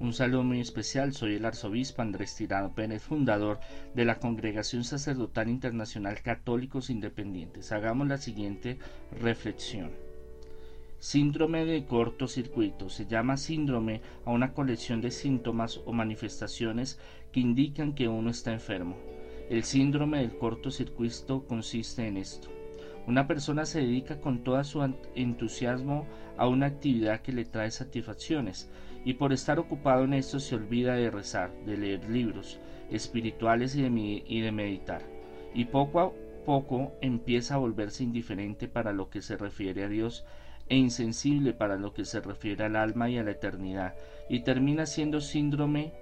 Un saludo muy especial, soy el arzobispo Andrés Tirado Pérez, fundador de la Congregación Sacerdotal Internacional Católicos Independientes. Hagamos la siguiente reflexión. Síndrome de cortocircuito. Se llama síndrome a una colección de síntomas o manifestaciones que indican que uno está enfermo. El síndrome del cortocircuito consiste en esto. Una persona se dedica con todo su entusiasmo a una actividad que le trae satisfacciones y por estar ocupado en esto se olvida de rezar, de leer libros espirituales y de, meditar. Y poco a poco empieza a volverse indiferente para lo que se refiere a Dios e insensible para lo que se refiere al alma y a la eternidad, y termina siendo síndrome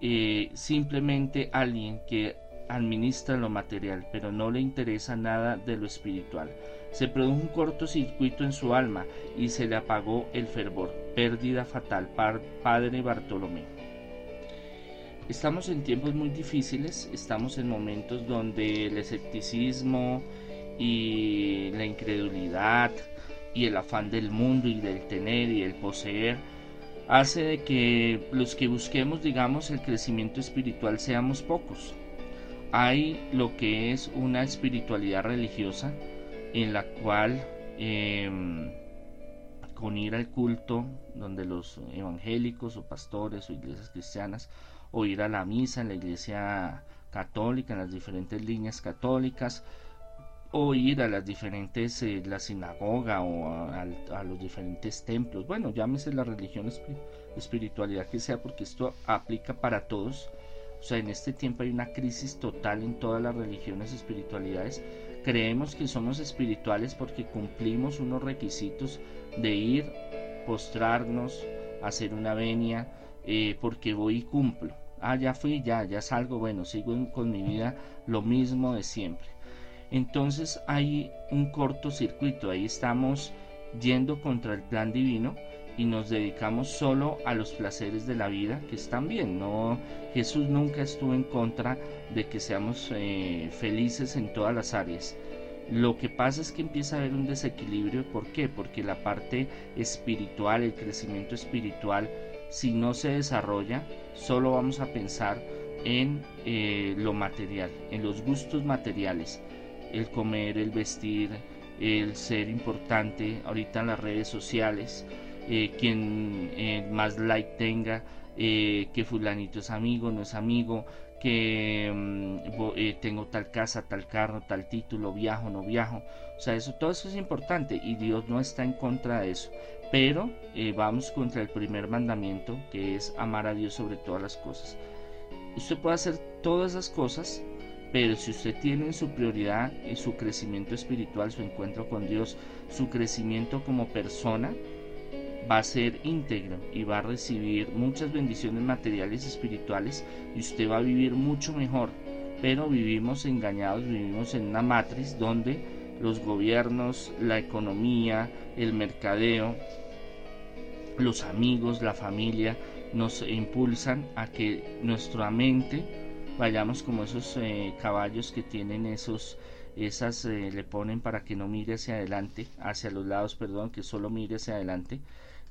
eh, simplemente alguien que administra lo material, pero no le interesa nada de lo espiritual. Se produjo un cortocircuito en su alma y se le apagó el fervor. Pérdida fatal, Padre Bartolomé. Estamos en tiempos muy difíciles, estamos en momentos donde el escepticismo y la incredulidad y el afán del mundo y del tener y el poseer hace de que los que busquemos, digamos, el crecimiento espiritual seamos pocos hay lo que es una espiritualidad religiosa en la cual em, con ir al culto donde los evangélicos o pastores o iglesias cristianas o ir a la misa en la iglesia católica en las diferentes líneas católicas o ir a las diferentes eh, la sinagoga o a, los diferentes templos. Bueno llámese la religión espiritualidad que sea porque esto aplica para todos o sea, en este tiempo hay una crisis total en todas las religiones espiritualidades. Creemos que somos espirituales porque cumplimos unos requisitos de ir, postrarnos, hacer una venia, eh, porque voy y cumplo. Ah, ya fui, ya, ya salgo, bueno, sigo con mi vida lo mismo de siempre. Entonces hay un cortocircuito, ahí estamos yendo contra el plan divino y nos dedicamos solo a los placeres de la vida que están bien. No, Jesús nunca estuvo en contra de que seamos eh, felices en todas las áreas. Lo que pasa es que empieza a haber un desequilibrio. ¿Por qué? Porque la parte espiritual, el crecimiento espiritual, si no se desarrolla, solo vamos a pensar en eh, lo material, en los gustos materiales, el comer, el vestir, el ser importante, ahorita en las redes sociales, eh, quien eh, más like tenga, eh, que fulanito es amigo, no es amigo, que mm, tengo tal casa, tal carro, tal título, viajo, no viajo. O sea, eso, todo eso es importante y Dios no está en contra de eso. Pero vamos contra el primer mandamiento que es amar a Dios sobre todas las cosas. Usted puede hacer todas esas cosas, pero si usted tiene en su prioridad su crecimiento espiritual, su encuentro con Dios, su crecimiento como persona, va a ser íntegro y va a recibir muchas bendiciones materiales y espirituales y usted va a vivir mucho mejor. Pero vivimos engañados, vivimos en una matriz donde los gobiernos, la economía, el mercadeo, los amigos, la familia nos impulsan a que nuestra mente vayamos como esos eh, caballos que tienen esos esas eh, le ponen para que no mire hacia adelante, hacia los lados, perdón, que solo mire hacia adelante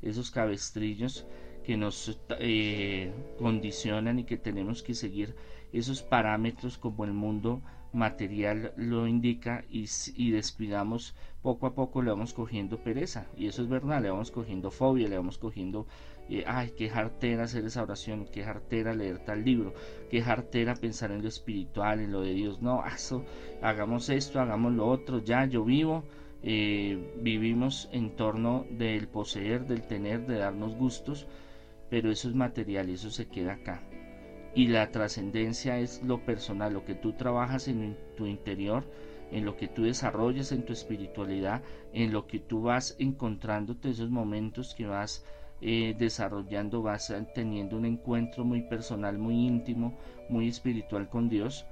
esos cabestrillos que nos eh, condicionan y que tenemos que seguir esos parámetros como el mundo material lo indica y, y, descuidamos poco a poco le vamos cogiendo pereza. Y eso es verdad le vamos cogiendo fobia le vamos cogiendo ay qué jartera hacer esa oración qué jartera leer tal libro qué jartera pensar en lo espiritual en lo de Dios no hagamos esto hagamos lo otro ya yo vivo eh, vivimos en torno del poseer, del tener, de darnos gustos, pero eso es material y eso se queda acá. Y la trascendencia es lo personal, lo que tú trabajas en tu interior, en lo que tú desarrollas en tu espiritualidad, en lo que tú vas encontrándote esos momentos que vas eh, desarrollando, vas teniendo un encuentro muy personal, muy íntimo, muy espiritual con Dios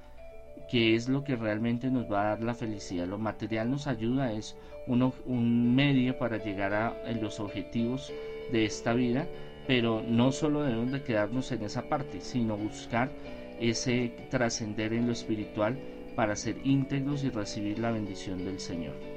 que es lo que realmente nos va a dar la felicidad. Lo material nos ayuda, es uno, un medio para llegar a, los objetivos de esta vida, pero no solo debemos de quedarnos en esa parte, sino buscar ese trascender en lo espiritual para ser íntegros y recibir la bendición del Señor.